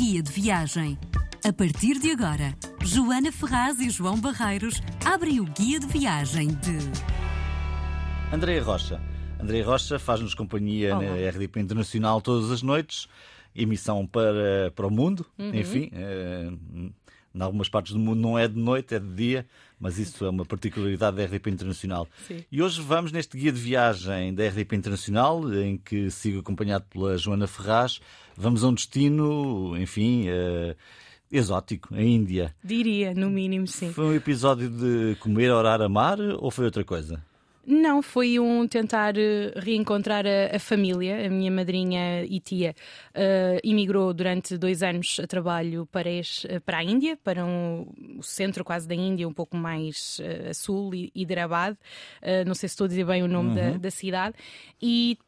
Guia de Viagem. A partir de agora, Joana Ferraz e João Barreiros abrem o Guia de Viagem de. Andréia Rocha. Andréia Rocha faz-nos companhia Olá. na RDP Internacional todas as noites, emissão para, para o mundo, Uhum. enfim. eh, em algumas partes do mundo não é de noite, é de dia, mas isso é uma particularidade da RDP Internacional. Sim. E hoje vamos neste guia de viagem da RDP Internacional, em que sigo acompanhado pela Joana Ferraz. Vamos a um destino, enfim, eh, exótico, a Índia. Diria, no mínimo, sim. Foi um episódio de comer, orar, amar ou foi outra coisa? Não, foi um tentar eh, reencontrar a, a família. A minha madrinha e tia eh, imigrou durante dois anos a trabalho para, es- eh, para a Índia, para um- o centro quase da Índia, um pouco mais eh, a sul, e Hyderabad. Eh, não sei se estou a dizer bem o nome da, da cidade. E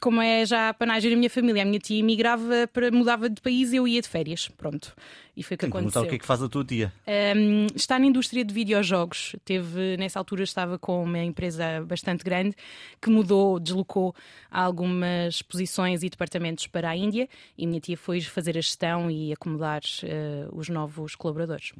como é já a panagem da minha família, a minha tia imigrava, para, mudava de país e eu ia de férias. Pronto. E foi o que que perguntar aconteceu. o que é que faz a tua tia. Um, está na indústria de videojogos. Teve, nessa altura estava com uma empresa bastante grande que mudou, deslocou algumas posições e departamentos para a Índia e minha tia foi fazer a gestão e acomodar eh, os novos colaboradores.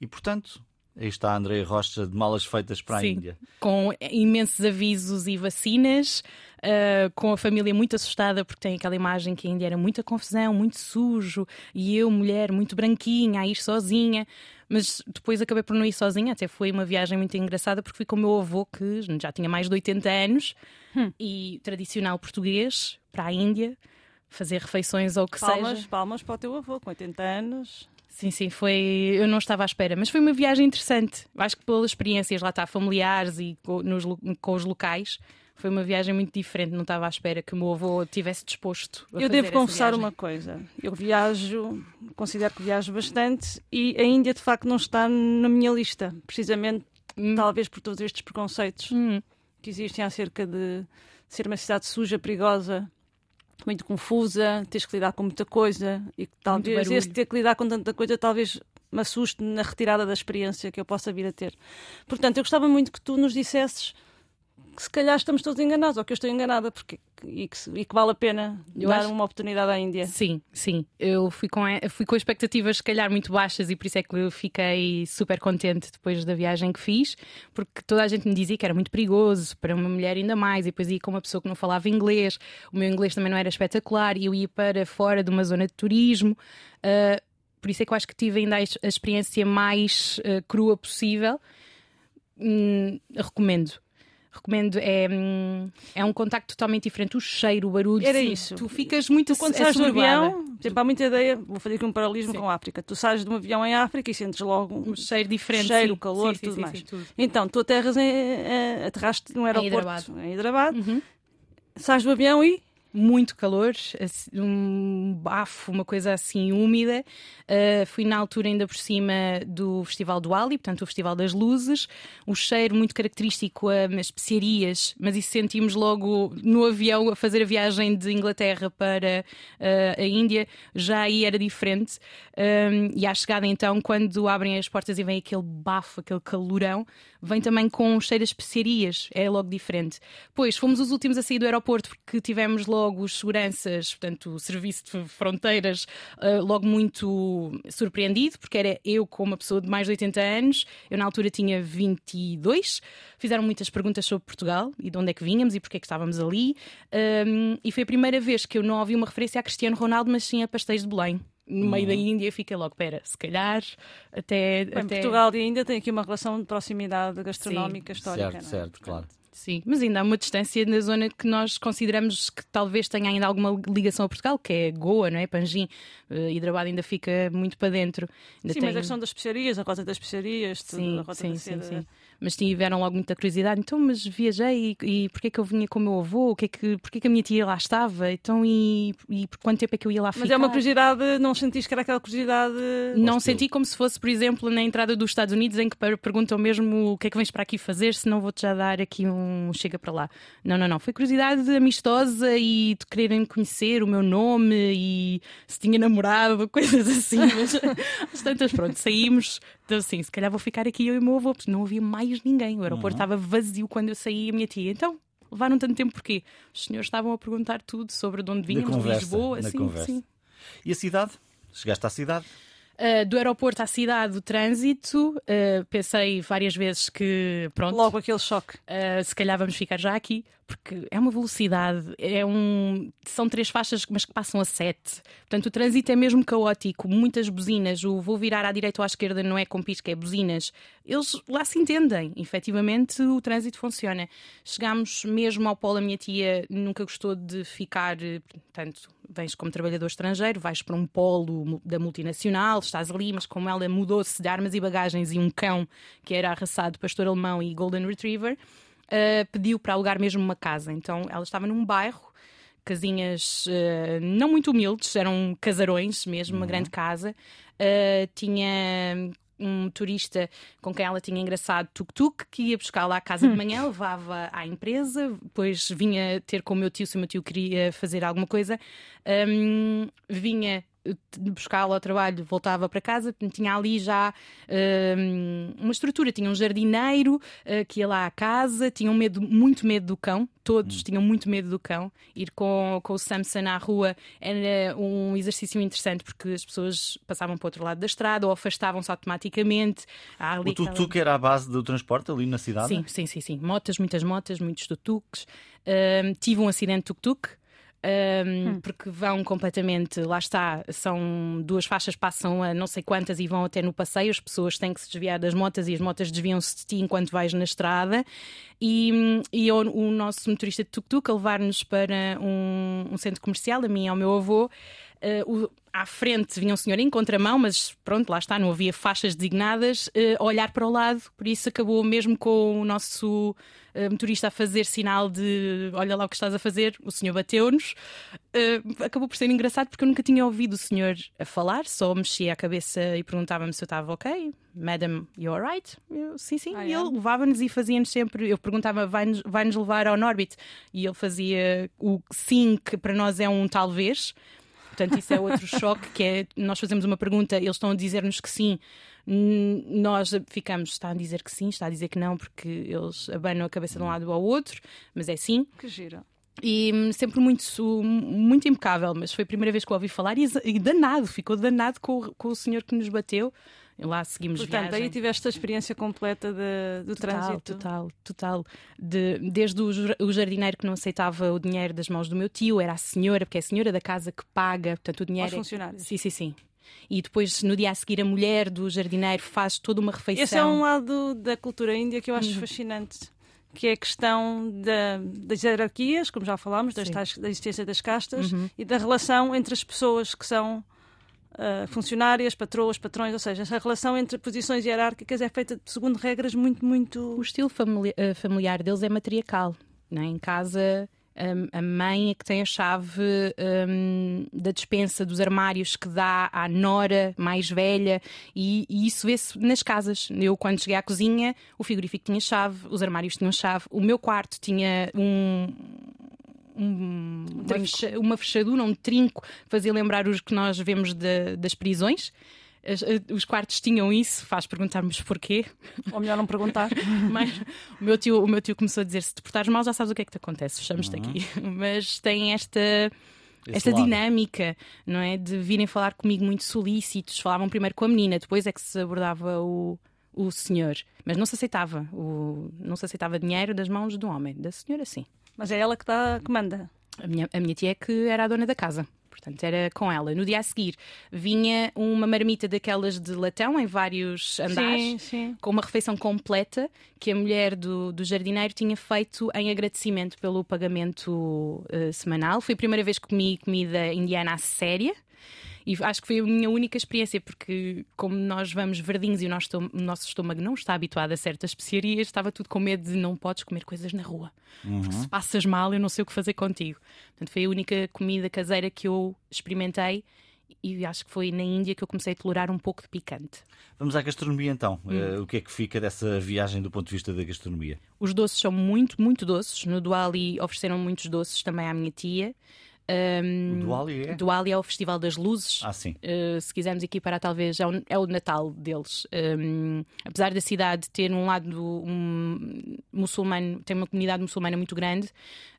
E portanto, aí está a Andréia Rocha de malas feitas para a Sim, Índia. com imensos avisos e vacinas, uh, com a família muito assustada porque tem aquela imagem que a Índia era muita confusão, muito sujo, e eu, mulher, muito branquinha, a ir sozinha. Mas depois acabei por não ir sozinha, até foi uma viagem muito engraçada porque fui com o meu avô, que já tinha mais de 80 anos, e tradicional português, para a Índia, fazer refeições ou o que Palmas, seja. palmas para o teu avô, com 80 anos. Sim, sim, foi. Eu não estava à espera, mas foi uma viagem interessante. Acho que pelas experiências lá está, familiares e com, nos com os locais, foi uma viagem muito diferente. Não estava à espera que o meu avô tivesse disposto a Eu devo essa confessar viagem. uma coisa. Eu viajo, considero que viajo bastante e a Índia de facto não está na minha lista, precisamente talvez por todos estes preconceitos Hum, que existem acerca de ser uma cidade suja, perigosa, muito confusa, teres que lidar com muita coisa e talvez esse ter que lidar com tanta coisa talvez me assuste na retirada da experiência que eu possa vir a ter. Portanto, eu gostava muito que tu nos dissesses que se calhar estamos todos enganados, ou que eu estou enganada, porque, e, que, e que vale a pena Eu dar acho- uma oportunidade à Índia. Sim, sim. Eu fui com, fui com expectativas, se calhar, muito baixas e por isso é que eu fiquei super contente depois da viagem que fiz, porque toda a gente me dizia que era muito perigoso, para uma mulher ainda mais, e depois ia com uma pessoa que não falava inglês, o meu inglês também não era espetacular, e eu ia para fora de uma zona de turismo. ah, por isso é que eu acho que tive ainda a ex- a experiência mais ah, crua possível. Hum, recomendo. Recomendo, é, hum, é um contacto totalmente diferente. O cheiro, o barulho. Era sim, isso. Tu ficas muito Quando sais do avião, por exemplo, há muita ideia, vou fazer aqui um paralelismo Sim. com a África. Tu sais de um avião em África e sentes logo um Um cheiro diferente. cheiro, sim. calor, Sim, tudo mais. tudo. Então, tu aterras em, eh, aterraste num aeroporto Hyderabad. em Hyderabad, Uhum. sais do avião e Muito calor, um bafo, uma coisa assim úmida. Uh, fui na altura ainda por cima do Festival do Ali, portanto o Festival das Luzes. O cheiro muito característico a especiarias, mas isso sentimos logo no avião a fazer a viagem de Inglaterra para uh, a Índia. Já aí era diferente. Um, e à chegada então, quando abrem as portas e vem aquele bafo, aquele calorão, vem também com um cheiro a especiarias. É logo diferente. Pois, fomos os últimos a sair do aeroporto porque tivemos logo os seguranças, portanto, o serviço de fronteiras, uh, logo muito surpreendido, porque era eu com uma pessoa de mais de 80 anos, eu na altura tinha 22, fizeram muitas perguntas sobre Portugal e de onde é que vínhamos e porque é que estávamos ali, Um, e foi a primeira vez que eu não ouvi uma referência a Cristiano Ronaldo, mas sim a pastéis de Belém. No meio da Índia, fiquei logo, pera, se calhar até. bem, até... Portugal e Índia têm aqui uma relação de proximidade gastronómica, histórica. certo, não é? certo, claro. Sim, mas ainda há uma distância na zona que nós consideramos que talvez tenha ainda alguma ligação a Portugal, que é Goa, não é? Panjim. Uh, Hyderabad ainda fica muito para dentro. Ainda Sim, tem... mas a questão das especiarias, a rota das especiarias, tudo, Sim, a rota sim, da sim, seda. sim. Mas tiveram logo muita curiosidade. Então, mas viajei e, e porquê é que eu vinha com o meu avô? O que é que, porquê é que a minha tia lá estava? Então, e, e por quanto tempo é que eu ia lá ficar? Mas é uma curiosidade, não sentiste que era aquela curiosidade. Não Hostil. senti como se fosse, por exemplo, na entrada dos Estados Unidos, em que per- perguntam mesmo o que é que vens para aqui fazer, se não vou-te já dar aqui um chega para lá. Não, não, não. Foi curiosidade amistosa e de quererem conhecer o meu nome e se tinha namorado, coisas assim. Mas às tantas, pronto, saímos. Então, assim, se calhar vou ficar aqui eu e o meu avô, porque não havia mais ninguém. O aeroporto estava vazio quando eu saí e a minha tia. Então, levaram tanto tempo porquê? Os senhores estavam a perguntar tudo sobre de onde vínhamos, conversa, Lisboa, assim, conversa. sim. E a cidade? Chegaste à cidade? Uh, do aeroporto à cidade, o trânsito, uh, pensei várias vezes que, pronto. Logo aquele choque. Uh, se calhar vamos ficar já aqui, porque é uma velocidade, é um... são três faixas, mas que passam a sete. Portanto, o trânsito é mesmo caótico, muitas buzinas. O vou virar à direita ou à esquerda não é com pisca, é buzinas. Eles lá se entendem, efetivamente o trânsito funciona. Chegámos mesmo ao polo, a minha tia nunca gostou de ficar, portanto, vens como trabalhador estrangeiro, vais para um polo da multinacional, estás ali, mas como ela mudou-se de armas e bagagens e um cão que era arraçado pastor alemão e golden retriever, uh, pediu para alugar mesmo uma casa. Então ela estava num bairro casinhas uh, não muito humildes, eram casarões mesmo, uhum. uma grande casa. Uh, tinha um turista com quem ela tinha engraçado tuk-tuk, que ia buscá-la à casa de manhã, levava à empresa, depois vinha ter com o meu tio, se o meu tio queria fazer alguma coisa, um, vinha buscá-lo ao trabalho, voltava para casa, tinha ali já uh, uma estrutura, tinha um jardineiro uh, que ia lá à casa, tinham medo, muito medo do cão, todos hum. tinham muito medo do cão. Ir com, com o Samson à rua era um exercício interessante porque as pessoas passavam para o outro lado da estrada ou afastavam-se automaticamente. o tuk-tuk era a base do transporte ali na cidade? Sim, sim, sim, sim. Motas, muitas motas, muitos tuk-tuks. Uh, tive um acidente tuk-tuk um, hum. porque vão completamente, lá está, são duas faixas, passam a não sei quantas e vão até no passeio, as pessoas têm que se desviar das motas e as motas desviam-se de ti enquanto vais na estrada. E, e o, o nosso motorista de tuk-tuk a levar-nos para um, um centro comercial, a mim e ao meu avô. Uh, o, à frente vinha um senhor em contramão, mas pronto, lá está, não havia faixas designadas, uh, a olhar para o lado, por isso acabou mesmo com o nosso uh, motorista a fazer sinal de olha lá o que estás a fazer, o senhor bateu-nos. Uh, acabou por ser engraçado porque eu nunca tinha ouvido o senhor a falar, só mexia a cabeça e perguntava-me se eu estava ok. Madam, you alright? Sim, sim. Ah, e ele levava-nos e fazia-nos sempre. Eu perguntava, vai-nos vai -nos levar ao Norbit? E ele fazia o sim, que para nós é um talvez. Portanto, isso é outro choque, que é nós fazemos uma pergunta, eles estão a dizer-nos que sim, nós ficamos, está a dizer que sim, está a dizer que não, porque eles abanam a cabeça de um lado ao outro, mas é sim. Que gira. E hum, sempre muito, muito impecável, mas foi a primeira vez que eu ouvi falar e, e danado, ficou danado com, com o senhor que nos bateu lá seguimos Portanto, viagem. aí tiveste a experiência completa de, do total, trânsito. Total, total. De, desde o, o, jardineiro que não aceitava o dinheiro das mãos do meu tio, era a senhora, porque é a senhora da casa que paga, portanto o dinheiro. Aos é... funcionários. Sim, sim, sim. E depois, no dia a seguir, a mulher do jardineiro faz toda uma refeição. Esse é um lado da cultura índia que eu acho uhum. fascinante que é a questão da, das hierarquias, como já falámos, das tais, da existência das castas uhum. e da relação entre as pessoas que são uh, funcionárias, patroas, patrões, ou seja, a relação entre posições hierárquicas é feita segundo regras muito, muito. O estilo uh, familiar deles é matriarcal. Né? Em casa, um, a mãe é que tem a chave um, da dispensa dos armários que dá à nora mais velha, e, e isso vê-se nas casas. Eu, quando cheguei à cozinha, o frigorífico tinha chave, os armários tinham chave, o meu quarto tinha um, um, uma, fecha, uma, fechadura, um trinco, fazia lembrar os que nós vemos de, das prisões. Eh, os quartos tinham isso, faz perguntar-nos porquê. Ou melhor não perguntar. Mas o meu, tio, o meu tio começou a dizer: se te portares mal, já sabes o que é que te acontece, fechamos-te uhum. aqui. Mas tem esta. Esse esta lado. dinâmica, não é? De virem falar comigo muito solícitos. Falavam primeiro com a menina, depois é que se abordava o, o senhor. Mas não se aceitava. O, não se aceitava dinheiro das mãos do homem. Da senhora, sim. Mas é ela que, tá, que manda. A minha, a minha tia é que era a dona da casa. Portanto, era com ela. No dia a seguir vinha uma marmita daquelas de latão em vários andares, sim, sim. com uma refeição completa que a mulher do, do jardineiro tinha feito em agradecimento pelo pagamento uh, semanal. Foi a primeira vez que comi comida indiana a séria. E acho que foi a minha única experiência, porque como nós vamos verdinhos e o nosso, o nosso estômago não está habituado a certas especiarias, estava tudo com medo de não podes comer coisas na rua. Uhum. Porque se passas mal, eu não sei o que fazer contigo. Portanto, foi a única comida caseira que eu experimentei e acho que foi na Índia que eu comecei a tolerar um pouco de picante. Vamos à gastronomia então. Hum. Uh, o que é que fica dessa viagem do ponto de vista da gastronomia? Os doces são muito, muito doces. No Duali ofereceram muitos doces também à minha tia. Um, o Duali é? É o Festival das Luzes. Ah, sim. Uh, se quisermos equiparar, talvez, é o, é o Natal deles. Um, apesar da cidade ter um lado um, muçulmano, tem uma comunidade muçulmana muito grande,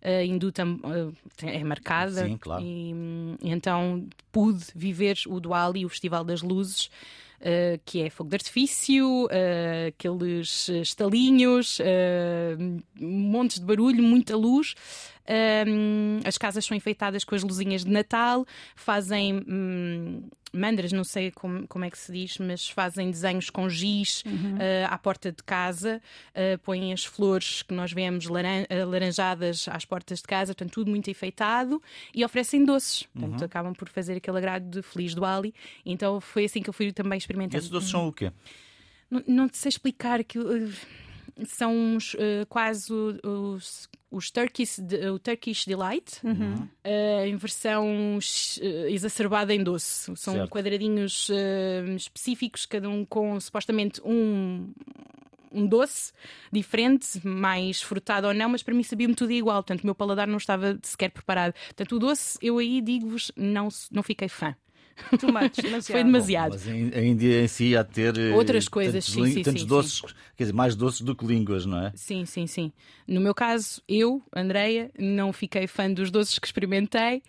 uh, hindu tam, uh, é marcada. Sim, claro. E, e então pude viver o Duali, o Festival das Luzes. Uh, que é fogo de artifício, uh, aqueles estalinhos, uh, montes de barulho, muita luz. As casas são enfeitadas com as luzinhas de Natal, fazem hum, mandras, não sei como, como é que se diz, mas fazem desenhos com giz uhum. à porta de casa, põem as flores que nós vemos laran laranjadas às portas de casa, portanto, tudo muito enfeitado e oferecem doces. Portanto, uhum. acabam por fazer aquele agrado de Feliz do Ali. Então, foi assim que eu fui também experimentando. Esses doces são o quê? Não, não sei explicar que são uns, uh, quase os, os Turkish, o Turkish Delight, uhum. uh, em versão uh, exacerbada em doce. São certo. quadradinhos específicos, cada um com supostamente um, um doce diferente, mais frutado ou não, mas para mim sabia-me tudo igual. Portanto, o meu paladar não estava sequer preparado. Portanto, o doce, eu aí digo-vos, não, não fiquei fã. Too much, demasiado. Foi demasiado. Bom, mas a Índia em si há de ter eh, outras coisas, tantos, sim, sim, tantos sim, doces, sim. quer dizer, mais doces do que línguas, não é? Sim, sim, sim. No meu caso, eu, Andreia, não fiquei fã dos doces que experimentei.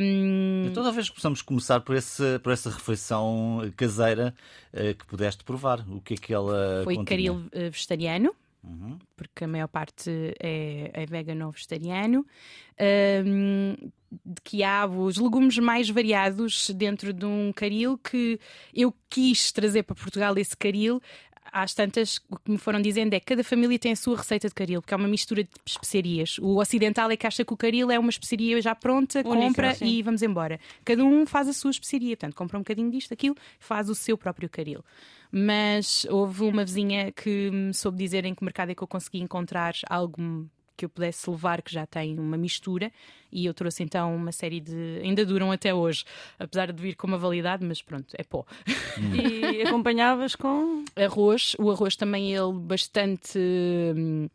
Um... Então talvez possamos começar por, esse, por essa refeição caseira uh, que pudeste provar. O que é que ela Foi continha? caril eh, vegetariano. Uhum. Porque a maior parte é, é vegano ou vegetariano. Um, de quiabo, os legumes mais variados dentro de um caril que eu quis trazer para Portugal esse caril. Às tantas, o que me foram dizendo é que cada família tem a sua receita de caril, porque é uma mistura de especiarias. O ocidental é que acha que o caril é uma especiaria já pronta, Única, compra sim. e vamos embora. Cada um faz a sua especiaria, portanto, compra um bocadinho disto, aquilo, faz o seu próprio caril. Mas houve uma vizinha que me soube dizer em que mercado é que eu consegui encontrar algo que eu pudesse levar, que já tem uma mistura, e eu trouxe então uma série de. ainda duram até hoje, apesar de vir com uma validade, mas pronto, é pó. Hum. e acompanhavas com? Arroz, o arroz também ele bastante. Hum,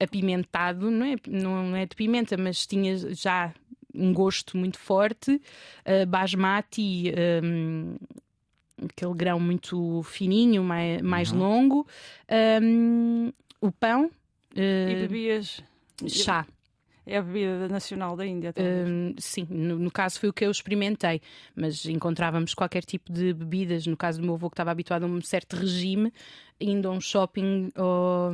apimentado, não é, não é de pimenta, mas tinha já um gosto muito forte, uh, basmati, um, aquele grão muito fininho, mais, mais uhum. longo, um, o pão. Uh, e bebias Chá. É a bebida nacional da Índia, uh, Sim, no, no, caso foi o que eu experimentei, mas encontrávamos qualquer tipo de bebidas. No caso do meu avô, que estava habituado a um certo regime, indo a um shopping ou,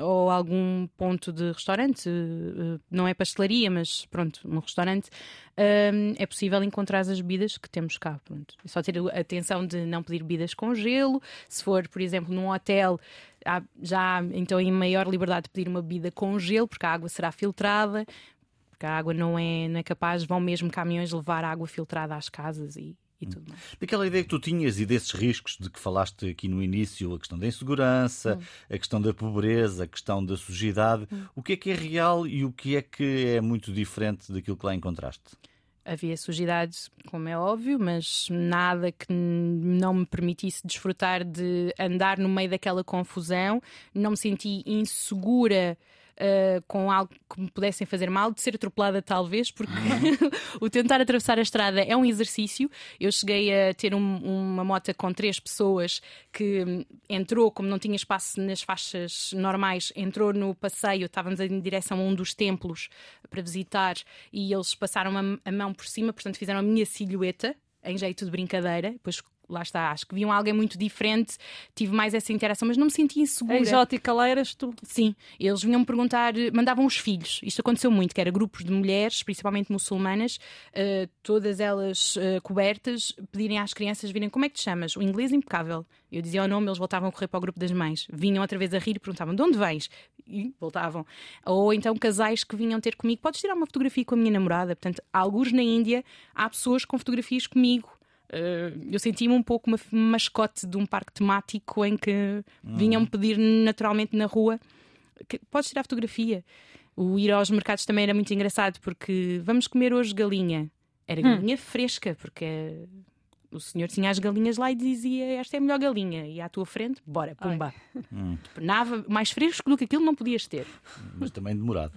ou algum ponto de restaurante, uh, não é pastelaria, mas pronto, um restaurante, uh, é possível encontrar as bebidas que temos cá. Pronto. É só ter a atenção de não pedir bebidas com gelo. Se for, por exemplo, num hotel há já então em maior liberdade de pedir uma bebida com gelo, porque a água será filtrada, porque a água não é, não é capaz, vão mesmo caminhões levar água filtrada às casas e, e tudo mais. Daquela ideia que tu tinhas e desses riscos de que falaste aqui no início, a questão da insegurança, hum. a questão da pobreza, a questão da sujidade, hum. o que é que é real e o que é que é muito diferente daquilo que lá encontraste? Havia sujidade, como é óbvio, mas nada que não me permitisse desfrutar de andar no meio daquela confusão. Não me senti insegura uh, com algo que me pudessem fazer mal, de ser atropelada talvez, porque o tentar atravessar a estrada é um exercício. Eu cheguei a ter um, uma moto com três pessoas que entrou, como não tinha espaço nas faixas normais, entrou no passeio, estávamos em direção a um dos templos para visitar e eles passaram a, a mão por cima, portanto fizeram a minha silhueta em jeito de brincadeira, depois lá está, acho que viam alguém muito diferente, tive mais essa interação, mas não me sentia insegura. Exótica lá eras tu? Sim, eles vinham me perguntar, mandavam os filhos, isto aconteceu muito, que era grupos de mulheres, principalmente muçulmanas, uh, todas elas uh, cobertas, pedirem às crianças virem como é que te chamas? O inglês impecável. Eu dizia o nome, eles voltavam a correr para o grupo das mães, vinham outra vez a rir e perguntavam de onde vens? E voltavam. Ou então casais que vinham ter comigo, podes tirar uma fotografia com a minha namorada? Portanto, alguns na Índia há pessoas com fotografias comigo eu senti-me um pouco uma mascote de um parque temático em que uhum. vinham-me pedir naturalmente na rua que, podes tirar fotografia. O ir aos mercados também era muito engraçado porque vamos comer hoje galinha. Era hum. galinha hum. fresca, porque o senhor tinha as galinhas lá e dizia esta é a melhor galinha. E à tua frente, bora, pumba. Hum. Nada mais fresco do que aquilo não podias ter. Mas também demorado.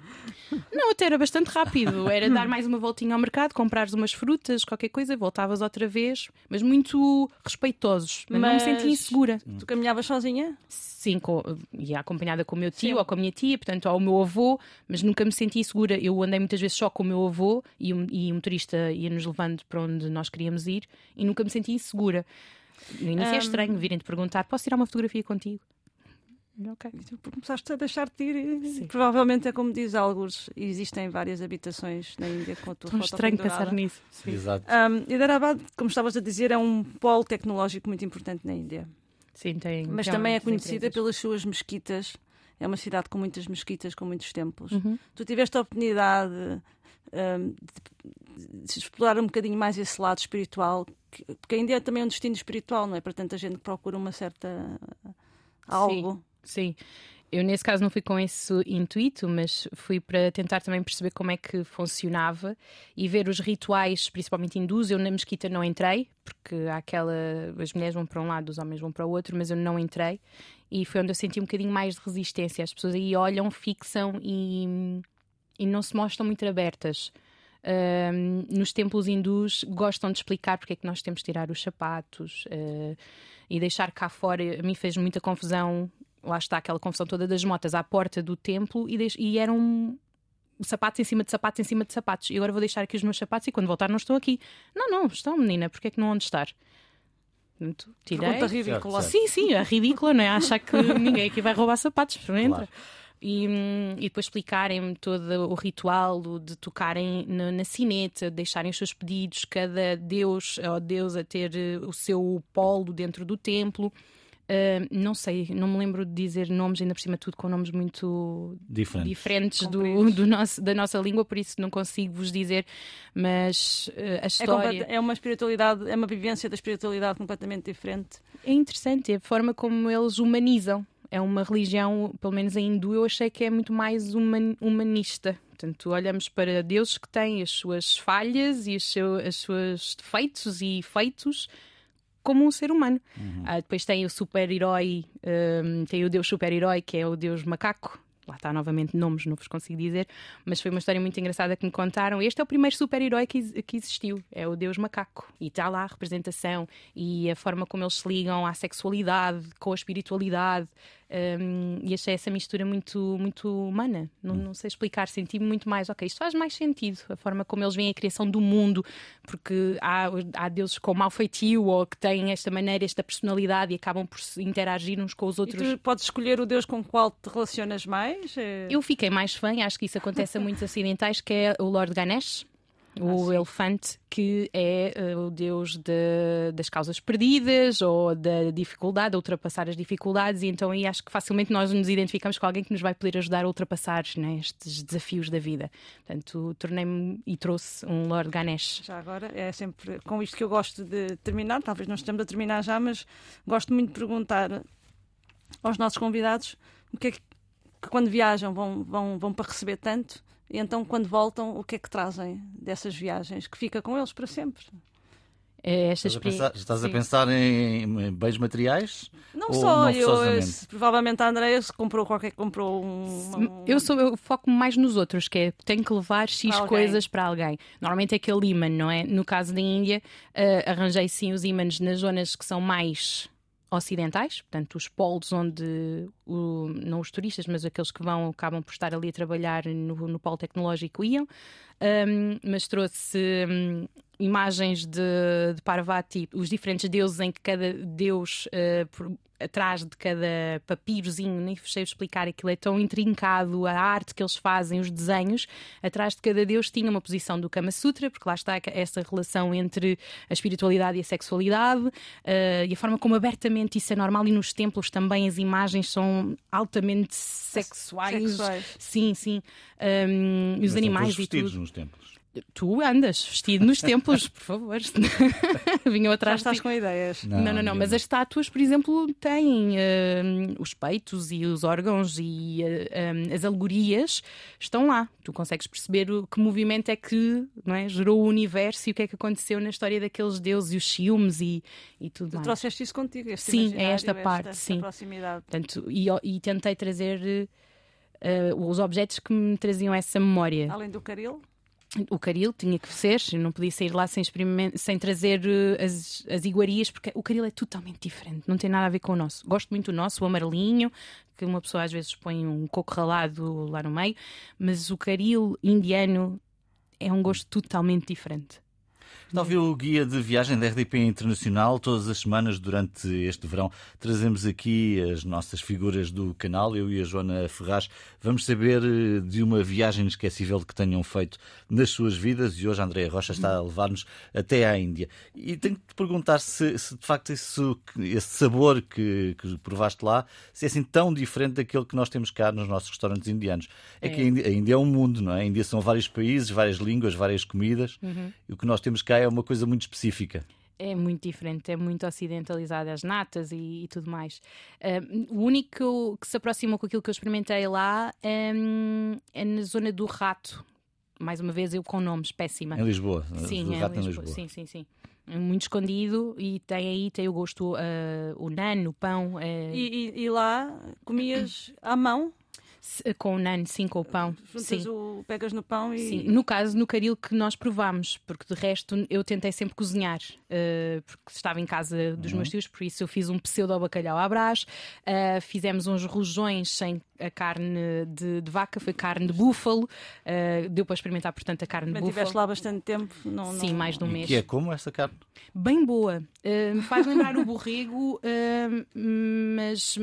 Não, até era bastante rápido. Era dar mais uma voltinha ao mercado, comprares umas frutas, qualquer coisa, voltavas outra vez, mas muito respeitosos. Mas, não me sentia insegura. Tu caminhavas sozinha? Sim, com, ia acompanhada com o meu tio Sim. ou com a minha tia, portanto, ao meu avô, mas nunca me senti segura. Eu andei muitas vezes só com o meu avô e, o- e o motorista ia-nos levando para onde nós queríamos ir e nunca me senti insegura. No início é Ahm. estranho virem-te perguntar: posso tirar uma fotografia contigo? Ok. Tu começaste a deixar-te ir. e Sim. Provavelmente é como diz alguns, existem várias habitações na Índia com a tua Tão foto estranho pendurada. pensar nisso. Sim. Exato. Um, Hyderabad, como estavas a dizer, é um polo tecnológico muito importante na Índia. Sim, tem. Mas tem também é conhecida empresas. pelas suas mesquitas. É uma cidade com muitas mesquitas, com muitos templos. Uhum. Tu tiveste a oportunidade um, de, de explorar um bocadinho mais esse lado espiritual, que- porque a Índia é também um destino espiritual, não é? Para tanta gente que procura uma certa algo. Sim. Eu, nesse caso, não fui com esse intuito, mas fui para tentar também perceber como é que funcionava e ver os rituais, principalmente hindus. Eu na mesquita não entrei, porque aquela. As mulheres vão para um lado, os homens vão para o outro, mas eu não entrei. E foi onde eu senti um bocadinho mais de resistência. As pessoas aí olham, fixam e, e não se mostram muito abertas. Ahm, nos templos hindus gostam de explicar porque é que nós temos de tirar os sapatos eh, e deixar cá fora. A mim fez muita confusão, lá está aquela confusão toda das motas à porta do templo e, deix- e eram sapatos em cima de sapatos em cima de sapatos. E agora vou deixar aqui os meus sapatos e quando voltar não estão aqui. Não, não, estão, menina, porque é que não onde estar? Tirei. Pergunta ridícula. certo. Sim, sim, é ridícula, não é? Achar que ninguém aqui vai roubar sapatos, não entra. Claro. E, hum, e depois explicarem-me todo o ritual de tocarem na, na sineta, deixarem os seus pedidos, cada deus ou deusa ter eh, o seu polo dentro do templo. Ah, não sei, não me lembro de dizer nomes, ainda por cima tudo com nomes muito Diferente. diferentes do, do nosso, da nossa língua, por isso não consigo vos dizer, mas eh, a É, história. completa- é uma espiritualidade, é uma vivência da espiritualidade completamente diferente. É interessante a forma como eles humanizam. É uma religião, pelo menos a hindu, eu achei que é muito mais human- humanista. Portanto, olhamos para deuses que têm as suas falhas e os seus defeitos e feitos como um ser humano. Ah, depois tem o super-herói, hum, tem o deus super-herói, que é o deus macaco. Lá está novamente nomes, não vos consigo dizer, mas foi uma história muito engraçada que me contaram. Este é o primeiro super-herói que, que existiu, é o Deus Macaco. E está lá a representação e a forma como eles se ligam à sexualidade, com a espiritualidade. Hum, e achei essa mistura muito, muito humana. Não, não sei explicar, senti muito mais. Ok, isto faz mais sentido, a forma como eles veem a criação do mundo, porque há, há deuses com mau feitio ou que têm esta maneira, esta personalidade e acabam por se interagir uns com os outros. E tu podes escolher o Deus com o qual te relacionas mais? É- Eu fiquei mais fã, acho que isso acontece a muitos acidentais, que é o Lord Ganesh, o elefante, que é eh, o deus de- das causas perdidas ou da dificuldade, a ultrapassar as dificuldades, e então aí acho que facilmente nós nos identificamos com alguém que nos vai poder ajudar a ultrapassar né, estes desafios da vida. Portanto, tornei-me e trouxe um Lord Ganesh. Já agora, é sempre com isto que eu gosto de terminar. Talvez não estejamos a terminar já, mas gosto muito de perguntar aos nossos convidados o que é que, que quando viajam vão, vão, vão para receber tanto e então quando voltam o que é que trazem dessas viagens que fica com eles para sempre. É esta Estás a pensar, estás a pensar em em bens materiais? Não Ou só não eu, se- provavelmente a Andrea se comprou qualquer comprou um, um- Eu, sou, eu foco mais nos outros, que é tenho que levar X Para coisas para alguém. Normalmente é aquele imã, não é? No caso da Índia, eh, arranjei sim os ímãs nas zonas que são mais ocidentais, portanto, os polos onde o- não os turistas, mas aqueles que vão acabam por estar ali a trabalhar no, no polo tecnológico iam. Um, mas trouxe um, imagens de, de Parvati, os diferentes deuses em que cada deus uh, atrás de cada papirozinho, nem sei explicar aquilo, é tão intrincado, a arte que eles fazem, os desenhos, atrás de cada deus tinha uma posição do Kama Sutra, porque lá está essa relação entre a espiritualidade e a sexualidade, uh, e a forma como abertamente isso é normal, e nos templos também as imagens são altamente sexuais. Sexuais. Sim, sim. Um, e os Mas animais todos e vestidos tudo. nos templos. Tu andas vestido nos templos, por favor. Vinham Já atrás de estás com ideias. Não, não, não, eu mas as estátuas, por exemplo, têm eh, os peitos e os órgãos e eh, eh, as alegorias estão lá. Tu consegues perceber o, que movimento é que não é, gerou o universo e o que é que aconteceu na história daqueles deuses e os ciúmes e, e tudo Tu mais. trouxeste isso contigo, este Sim, é esta parte, esta sim. proximidade. Portanto, e, e tentei trazer eh, os objetos que me traziam essa memória. Além do caril, O caril tinha que ser, não podia sair lá sem, sem trazer eh, as, as iguarias, porque o caril é totalmente diferente, não tem nada a ver com o nosso. Gosto muito do nosso, o amarelinho, que uma pessoa às vezes põe um coco ralado lá no meio, mas o caril indiano é um gosto totalmente diferente. Está a ouvir o guia de viagem da RDP Internacional. Todas as semanas, durante este verão, trazemos aqui as nossas figuras do canal. Eu e a Joana Ferraz vamos saber eh, de uma viagem inesquecível que tenham feito nas suas vidas e hoje a Andréa Rocha está a levar-nos até à Índia. E tenho que te perguntar se, se de facto esse, esse sabor que, que provaste lá se é assim tão diferente daquele que nós temos cá nos nossos restaurantes indianos. É, que a Índia, a Índia é um mundo, não é? A Índia são vários países, várias línguas, várias comidas. E o que nós temos cá é uma coisa muito específica. É muito diferente, é muito ocidentalizado, as natas e, e tudo mais. Ah, o único que se aproximou com aquilo que eu experimentei lá é na zona do rato. Mais uma vez, eu com nomes, péssima. Em Lisboa. Sim, do é rato em Lisboa. Lisboa. Sim, sim, sim. É Muito escondido e tem aí tem o gosto, ah, o nano, o pão, eh, e, e- e lá comias à mão, com o nano, sim, com o pão. juntas Sim. o, pegas no pão e. Sim, no caso, no caril que nós provámos, porque de resto eu tentei sempre cozinhar, eh, porque estava em casa dos Uhum. meus tios, por isso eu fiz um pseudo bacalhau à brás, eh, fizemos uns rojões sem a carne de, de vaca, foi carne de búfalo, eh, deu para experimentar, portanto, a carne de búfalo. lá bastante tempo. Não, Sim, não- mais de um E mês. que é como essa carne? Bem boa. Uh, faz lembrar o borrego, uh, mas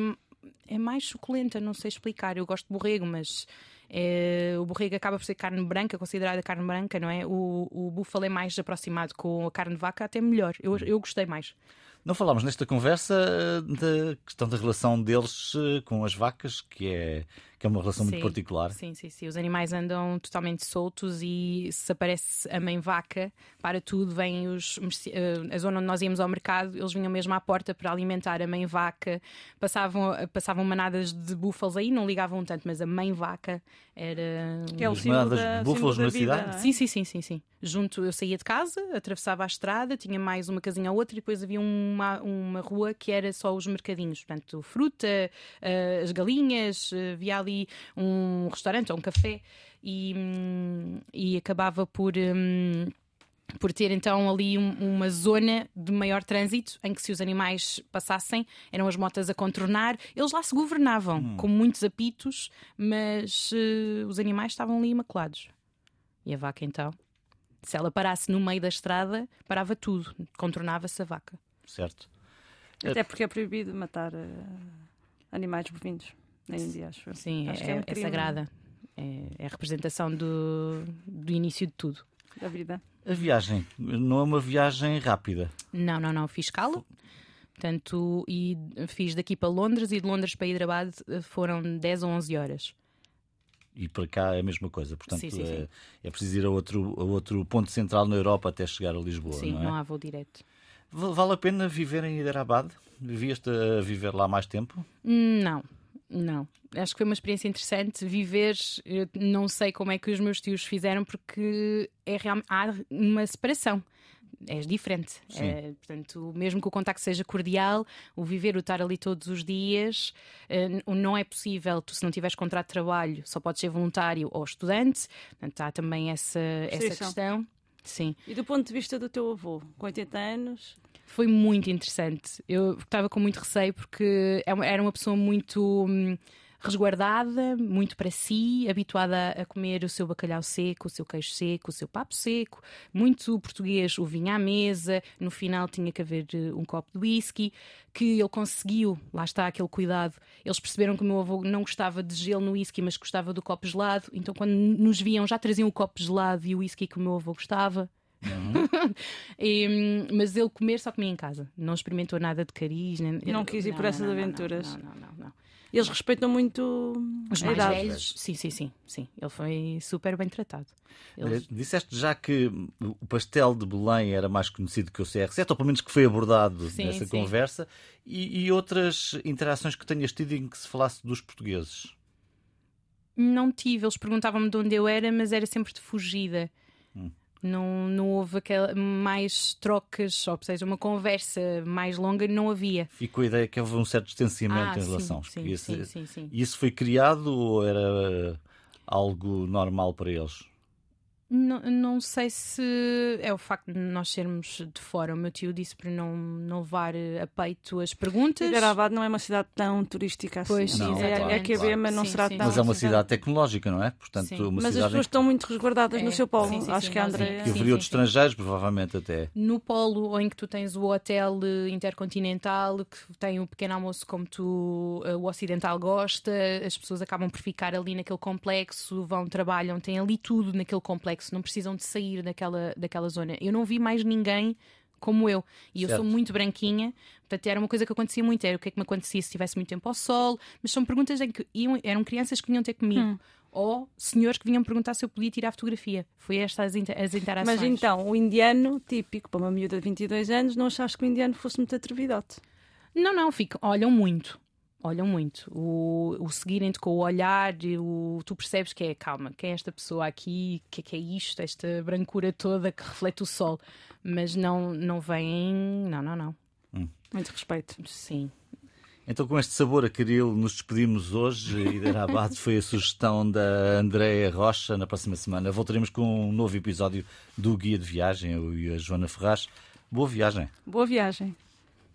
é mais suculenta, não sei explicar. Eu gosto de borrego, mas é, o borrego acaba por ser carne branca, considerada carne branca, não é? O, o búfalo é mais aproximado com a carne de vaca, até melhor. Eu, eu gostei mais. Não falámos nesta conversa eh, da questão da relação deles eh, com as vacas, que é, que é uma relação muito Sim. particular. Sim, sim, sim. Os animais andam totalmente soltos e se aparece a mãe vaca, para tudo, vem os. eh, A zona onde nós íamos ao mercado, eles vinham mesmo à porta para alimentar a mãe vaca. Passavam, passavam manadas de búfalos aí, não ligavam tanto, mas a mãe vaca era. Que é o manadas de da, búfalos símbolo da na vida, cidade? é? Sim, sim, sim, sim, sim. Junto, eu saía de casa, atravessava a estrada, tinha mais uma casinha ou outra e depois havia uma, uma rua que era só os mercadinhos. Portanto, fruta, eh, as galinhas, eh, havia ali um restaurante ou um café e, hum, e acabava por. hum, por ter então ali um- uma zona de maior trânsito em que se os animais passassem eram as motas a contornar eles lá se governavam com muitos apitos mas eh, os animais estavam ali imaculados e a vaca então se ela parasse no meio da estrada parava tudo contornava-se a vaca Certo? Até porque é proibido matar eh, animais bovinos na Índia, acho eu. sim Acho é, que é um é sagrada é, é a representação do, do início de tudo da vida. A viagem não é uma viagem rápida. Não, não, não. Fiz escala. Portanto, e fiz daqui para Londres e de Londres para Hyderabad eh, foram 10 ou 11 horas. E para cá é a mesma coisa. Portanto, Sim, sim, é, sim. é preciso ir a outro, a outro ponto central na Europa até chegar a Lisboa. Sim, não é? não há voo direto. Va- Vale a pena viver em Hyderabad? Vivias-te a viver lá mais tempo? Hum, Não, não. Acho que foi uma experiência interessante viver. Eu não sei como é que os meus tios fizeram, porque é realmente há uma separação. És diferente. É, portanto, mesmo que o contacto seja cordial, o viver, o estar ali todos os dias, n- não é possível. Tu, se não tiveres contrato de trabalho, só podes ser voluntário ou estudante. Portanto, há também essa, essa questão. Sim. E do ponto de vista do teu avô, com 80 anos, Foi muito interessante. Eu estava com muito receio porque é era uma pessoa muito hum, resguardada, muito para si, habituada a comer o seu bacalhau seco, o seu queijo seco, o seu papo seco, muito português, o vinho à mesa. No final tinha que haver eh, um copo de whisky, que ele conseguiu, lá está aquele cuidado. Eles perceberam que o meu avô não gostava de gelo no whisky, mas gostava do copo gelado. Então, quando nos viam, já traziam o copo gelado e o whisky que o meu avô gostava. E, hum, mas ele comer só comia em casa. Não experimentou nada de cariz. Nem... Não quis ir por essas não, aventuras. Não, não, não. não, não. eles respeitam muito Os mais idade. velhos, sim, sim, sim, sim. Ele foi super bem tratado. Eles- Disseste já que o pastel de Belém era mais conhecido que o CR7, ou pelo menos que foi abordado Sim, nessa sim. conversa, e, e outras interações que tenhas tido em que se falasse dos portugueses. Não tive, eles perguntavam-me de onde eu era, mas era sempre de fugida. Hum. Não, não houve aquela, mais trocas, ou seja, uma conversa mais longa, não havia. Fico com a ideia que houve um certo distanciamento Ah, em sim, relação. sim, esse- sim, sim, sim. E isso foi criado ou era algo normal para eles? Não, não sei se é o facto de nós sermos de fora. O meu tio disse para não, não levar eh, a peito as perguntas. Figueirabado não é uma cidade tão turística assim. Pois, Não, é, claro, é QB, claro. mas não Sim, será sim, tão. Mas é uma cidade tecnológica, não é? Portanto, Sim. uma Mas as cidade em pessoas que, estão muito resguardadas É, no seu polo. sim, sim, Acho sim, que a que sim, haveria sim, outros estrangeiros, provavelmente até. No polo em que tu tens o hotel eh, intercontinental, que tem o pequeno almoço como tu, eh, o ocidental gosta, as pessoas acabam por ficar ali naquele complexo, vão, trabalham, têm ali tudo naquele complexo, não precisam de sair daquela, daquela zona. Eu não vi mais ninguém como eu. E eu Certo. sou muito branquinha, portanto era uma coisa que acontecia muito. Era o que é que me acontecia se estivesse muito tempo ao sol, mas são perguntas em que iam- eram crianças que vinham ter comigo. Hum. Ou senhores que vinham perguntar se eu podia tirar fotografia. Foi estas as, inter- as interações. Mas então, o indiano, típico para uma miúda de 22 anos, não achaste que o indiano fosse muito atrevidote? Não, não, ficam, olham muito. Olham muito. O, o seguirem-te com o olhar, e o, tu percebes que é calma, quem é esta pessoa aqui, o que é que é isto, esta brancura toda que reflete o sol. Mas não, não vêm. Não, não, não. Muito respeito. Sim. Então, com este sabor a caril, nos despedimos hoje. Hiderabad foi a sugestão da Andréa Rocha. Na próxima semana voltaremos com um novo episódio do Guia de Viagem, eu e a Joana Ferraz. Boa viagem. Boa viagem.